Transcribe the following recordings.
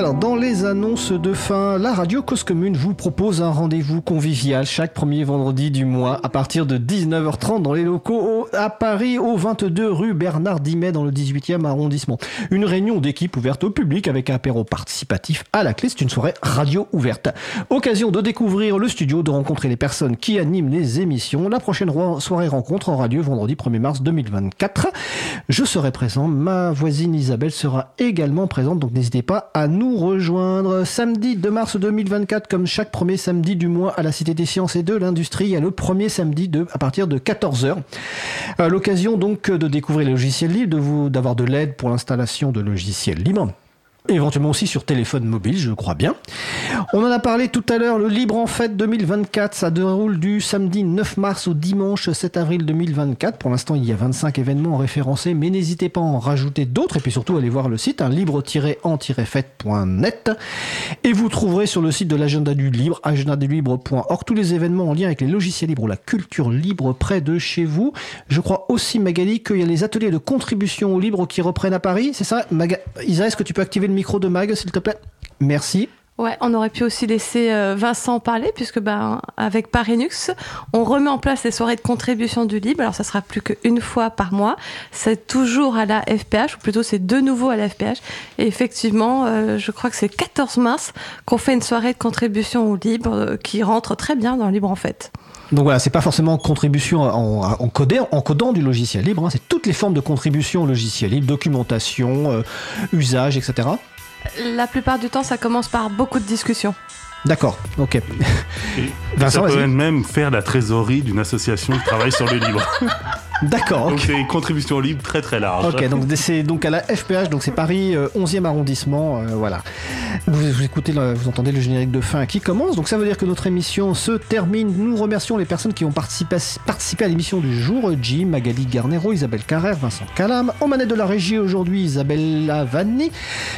Alors, dans les annonces de fin, la radio Cause Commune vous propose un rendez-vous convivial chaque premier vendredi du mois à partir de 19h30 dans les locaux à Paris, au 22 rue Bernard Dimet dans le 18e arrondissement. Une réunion d'équipe ouverte au public avec un apéro participatif à la clé. C'est une soirée radio ouverte. Occasion de découvrir le studio, de rencontrer les personnes qui animent les émissions. La prochaine soirée rencontre aura lieu vendredi 1er mars 2024. Je serai présent. Ma voisine Isabelle sera également présente, donc n'hésitez pas à nous rejoindre. Samedi 2 mars 2024, comme chaque premier samedi du mois à la Cité des Sciences et de l'Industrie, a le premier samedi de, à partir de 14h. L'occasion donc de découvrir les logiciels libres, d'avoir de l'aide pour l'installation de logiciels libres éventuellement aussi sur téléphone mobile, je crois bien. On en a parlé tout à l'heure, le Libre en Fête 2024, ça déroule du samedi 9 mars au dimanche 7 avril 2024. Pour l'instant, il y a 25 événements référencés, mais n'hésitez pas à en rajouter d'autres et puis surtout allez voir le site hein, libre-en-fête.net et vous trouverez sur le site de l'agenda du libre, agendadulibre.org, tous les événements en lien avec les logiciels libres ou la culture libre près de chez vous. Je crois aussi, Magali, qu'il y a les ateliers de contribution au libre qui reprennent à Paris, c'est ça? Isa, est-ce que tu peux activer micro de Mag, s'il te plaît Merci. Ouais, on aurait pu aussi laisser euh, Vincent parler, puisque ben, avec Parinux, on remet en place les soirées de contribution du libre. Alors, ça sera plus qu'une fois par mois. C'est toujours à la FPH, ou plutôt c'est de nouveau à la FPH. Et effectivement, euh, je crois que c'est le 14 mars qu'on fait une soirée de contribution au libre euh, qui rentre très bien dans le libre en fait. Donc voilà, c'est pas forcément contribution en, codant du logiciel libre, hein. c'est toutes les formes de contribution au logiciel libre, documentation, usage, etc. La plupart du temps, ça commence par beaucoup de discussions. D'accord, ok. Vincent, ça peut même faire la trésorerie d'une association qui travaille sur le livre. D'accord. Donc c'est une contribution libre très très large. Ok, donc c'est donc à la FPH, donc c'est Paris 11e euh, arrondissement, euh, voilà. Vous, écoutez, vous entendez le générique de fin qui commence, donc ça veut dire que notre émission se termine. Nous remercions les personnes qui ont participé, participé à l'émission du jour Jim, Magali Garnero, Isabelle Carrère, Vincent Calam. En manette de la régie aujourd'hui, Isabelle Lavanni.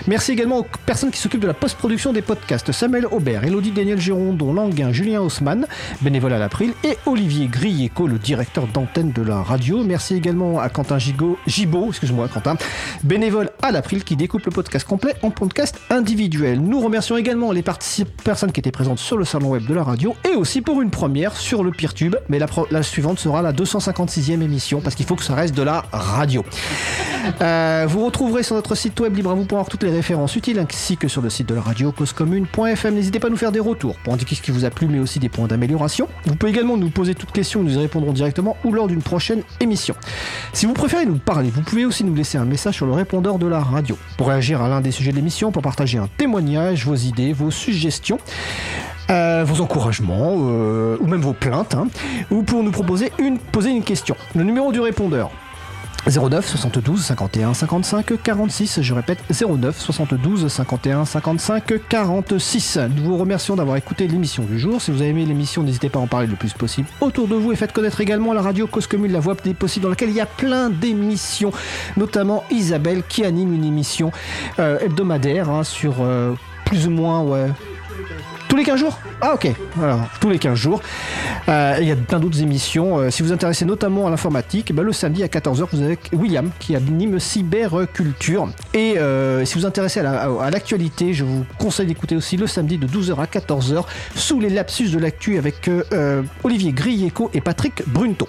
Merci également aux personnes qui s'occupent de la post-production des podcasts Samuel Aubert, Elodie Daniel Girondon, Languin, Julien Haussmann, bénévole à l'April, et Olivier Grieco, le directeur d'antenne de la radio Merci également à Quentin Gigot, excuse-moi Quentin, bénévole à l'April qui découpe le podcast complet en podcast individuel. Nous remercions également les personnes qui étaient présentes sur le salon web de la radio et aussi pour une première sur le Peertube, mais la, suivante sera la 256e émission parce qu'il faut que ça reste de la radio. Euh, vous retrouverez sur notre site web libravou.org toutes les références utiles ainsi que sur le site de la radio causecommune.fm. N'hésitez pas à nous faire des retours pour indiquer ce qui vous a plu mais aussi des points d'amélioration. Vous pouvez également nous poser toutes questions, nous y répondrons directement ou lors d'une prochaine Si vous préférez nous parler, vous pouvez aussi nous laisser un message sur le répondeur de la radio pour réagir à l'un des sujets de l'émission, pour partager un témoignage, vos idées, vos suggestions. Euh, vos encouragements euh, ou même vos plaintes, hein, ou pour nous proposer poser une question. Le numéro du répondeur 09 72 51 55 46, je répète 09 72 51 55 46. Nous vous remercions d'avoir écouté l'émission du jour. Si vous avez aimé l'émission, n'hésitez pas à en parler le plus possible autour de vous et faites connaître également la radio Cause la voix des possibles, dans laquelle il y a plein d'émissions, notamment Isabelle qui anime une émission euh, hebdomadaire hein, sur euh, plus ou moins ouais, tous les 15 jours? Ah ok, Alors, tous les 15 jours. Euh, il y a plein d'autres émissions. Euh, si vous intéressez notamment à l'informatique, bah, le samedi à 14h, vous avez William qui anime Cyberculture. Et euh, si vous vous intéressez à l'actualité, je vous conseille d'écouter aussi le samedi de 12h à 14h sous les lapsus de l'actu avec Olivier Grieco et Patrick Brunto.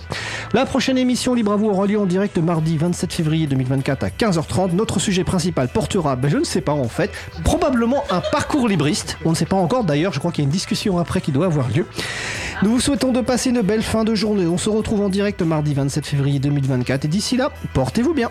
La prochaine émission Libre à vous aura lieu en direct mardi 27 février 2024 à 15h30. Notre sujet principal portera, ben, je ne sais pas en fait, probablement un parcours libriste. On ne sait pas encore d'ailleurs je crois qu'il y a une discussion après qui doit avoir lieu. Nous vous souhaitons de passer une belle fin de journée. On se retrouve en direct mardi 27 février 2024 et d'ici là, portez-vous bien.